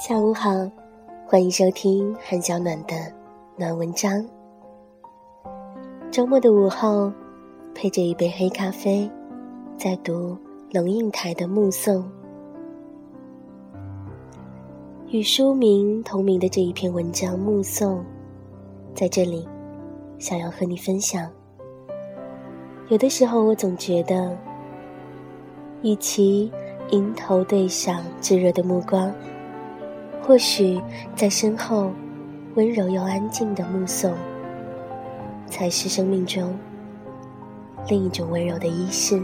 下午好，欢迎收听韩小暖的暖文章。周末的午后，配着一杯黑咖啡，在读龙应台的《目送》，与书名同名的这一篇文章《目送》，在这里，想要和你分享。有的时候，我总觉得，与其迎头对上炙热的目光，或许在身后温柔又安静的目送，才是生命中另一种温柔的仪式。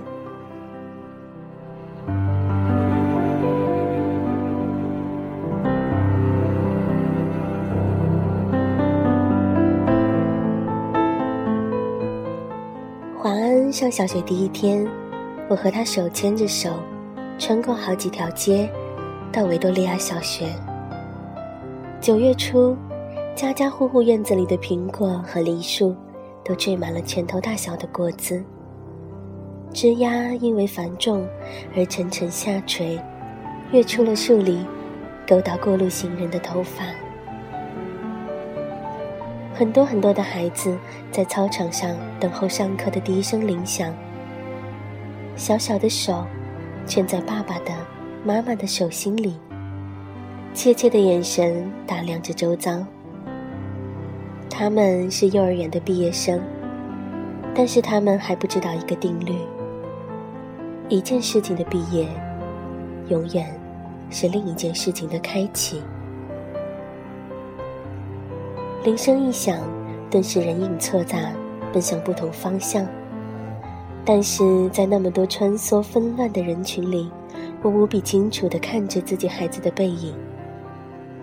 华安上小学第一天，我和他手牵着手，穿过好几条街，到维多利亚小学。九月初，家家户户院子里的苹果和梨树，都缀满了拳头大小的果子。枝丫因为繁重而沉沉下垂，跃出了树里，勾到过路行人的头发。很多很多的孩子在操场上等候上课的第一声铃响，小小的手圈在爸爸的、妈妈的手心里，怯怯的眼神打量着周遭。他们是幼儿园的毕业生，但是他们还不知道一个定律：一件事情的毕业，永远是另一件事情的开启。铃声一响，顿时人影错杂，奔向不同方向。但是在那么多穿梭纷乱的人群里，我无比清楚地看着自己孩子的背影，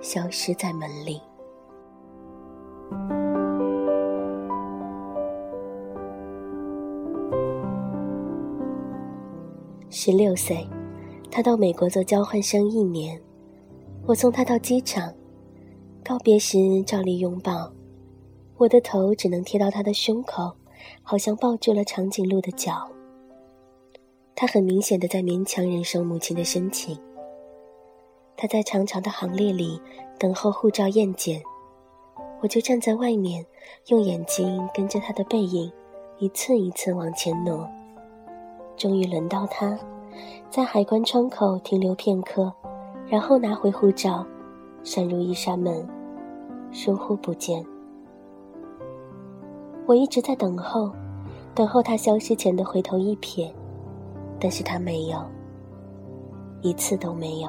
消失在门里。十六岁，他到美国做交换生一年，我送他到机场。告别时，照例拥抱，我的头只能贴到他的胸口，好像抱住了长颈鹿的脚。他很明显的在勉强忍受母亲的深情。他在长长的行列里等候护照验检，我就站在外面，用眼睛跟着他的背影，一次一次往前挪。终于轮到他，在海关窗口停留片刻，然后拿回护照，闪入一扇门。疏忽不见，我一直在等候，等候他消失前的回头一瞥，但是他没有，一次都没有。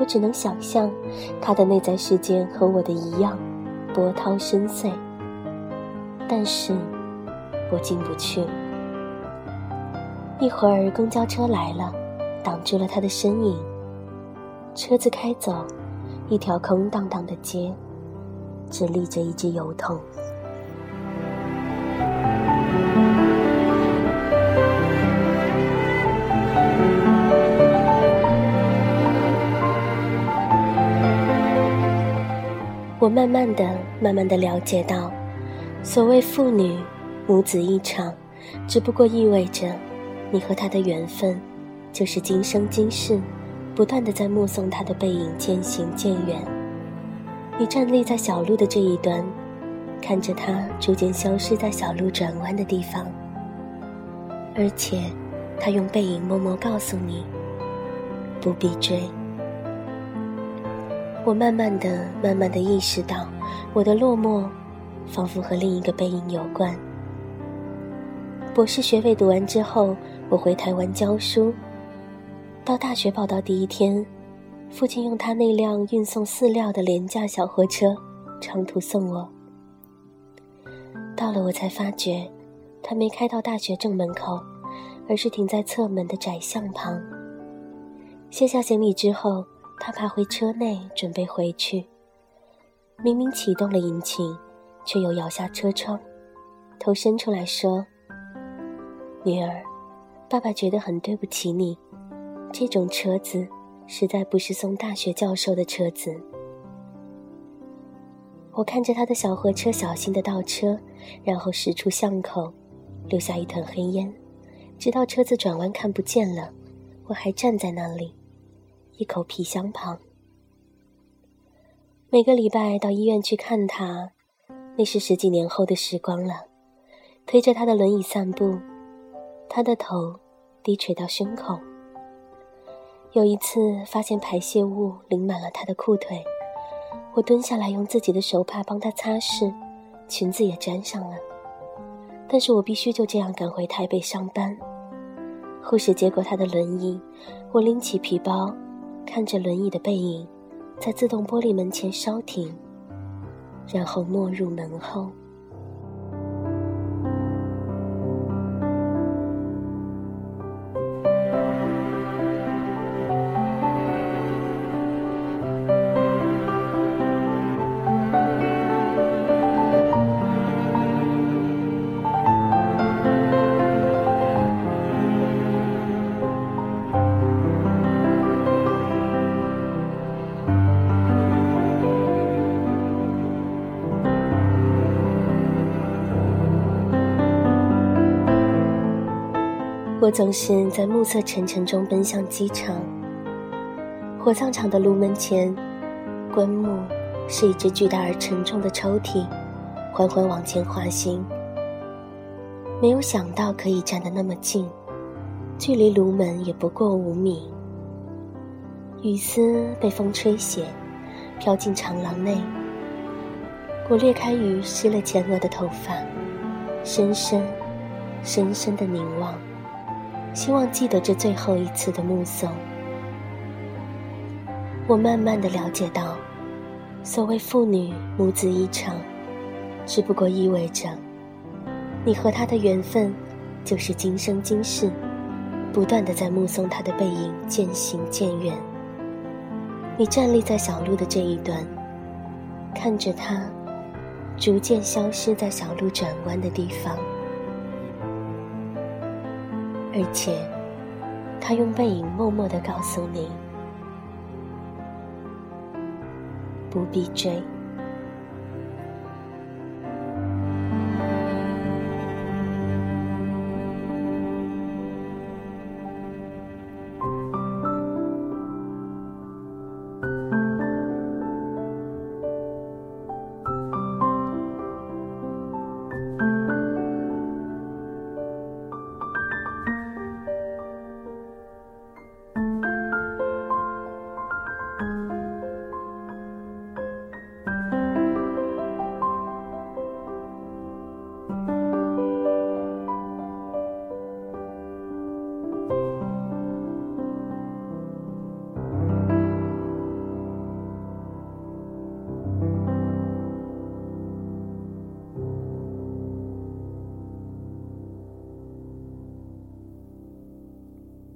我只能想象，他的内在世界和我的一样，波涛深邃。但是，我进不去。一会儿公交车来了，挡住了他的身影。车子开走，一条空荡荡的街。只立着一只油桶。我慢慢的、慢慢的了解到，所谓父女母子一场，只不过意味着，你和他的缘分，就是今生今世，不断的在目送他的背影渐行渐远。你站立在小路的这一端，看着他逐渐消失在小路转弯的地方，而且，他用背影默默告诉你：不必追。我慢慢的、慢慢的意识到，我的落寞，仿佛和另一个背影有关。博士学位读完之后，我回台湾教书。到大学报到第一天，父亲用他那辆运送饲料的廉价小货车，长途送我。到了，我才发觉，他没开到大学正门口，而是停在侧门的窄巷旁。卸下行李之后，他爬回车内准备回去。明明启动了引擎，却又摇下车窗，头伸出来说：“女儿，爸爸觉得很对不起你。”这种车子实在不是送大学教授的车子。我看着他的小货车小心的倒车，然后驶出巷口，留下一团黑烟，直到车子转弯看不见了，我还站在那里，一口皮箱旁。每个礼拜到医院去看他，那是十几年后的时光了。推着他的轮椅散步，他的头低垂到胸口。有一次发现排泄物淋满了他的裤腿，我蹲下来用自己的手帕帮他擦拭，裙子也沾上了。但是我必须就这样赶回台北上班。护士接过他的轮椅，我拎起皮包，看着轮椅的背影，在自动玻璃门前稍停，然后没入门后。我总是在暮色沉沉中奔向机场。火葬场的炉门前，棺木是一只巨大而沉重的抽屉，缓缓往前滑行。没有想到可以站得那么近，距离炉门也不过五米。雨丝被风吹斜，飘进长廊内。我裂开雨湿了前额的头发，深深、深深的凝望。希望记得这最后一次的目送。我慢慢的了解到，所谓父女母子一场，只不过意味着，你和他的缘分，就是今生今世，不断的在目送他的背影渐行渐远。你站立在小路的这一端，看着他，逐渐消失在小路转弯的地方。而且，他用背影默默的告诉你：不必追。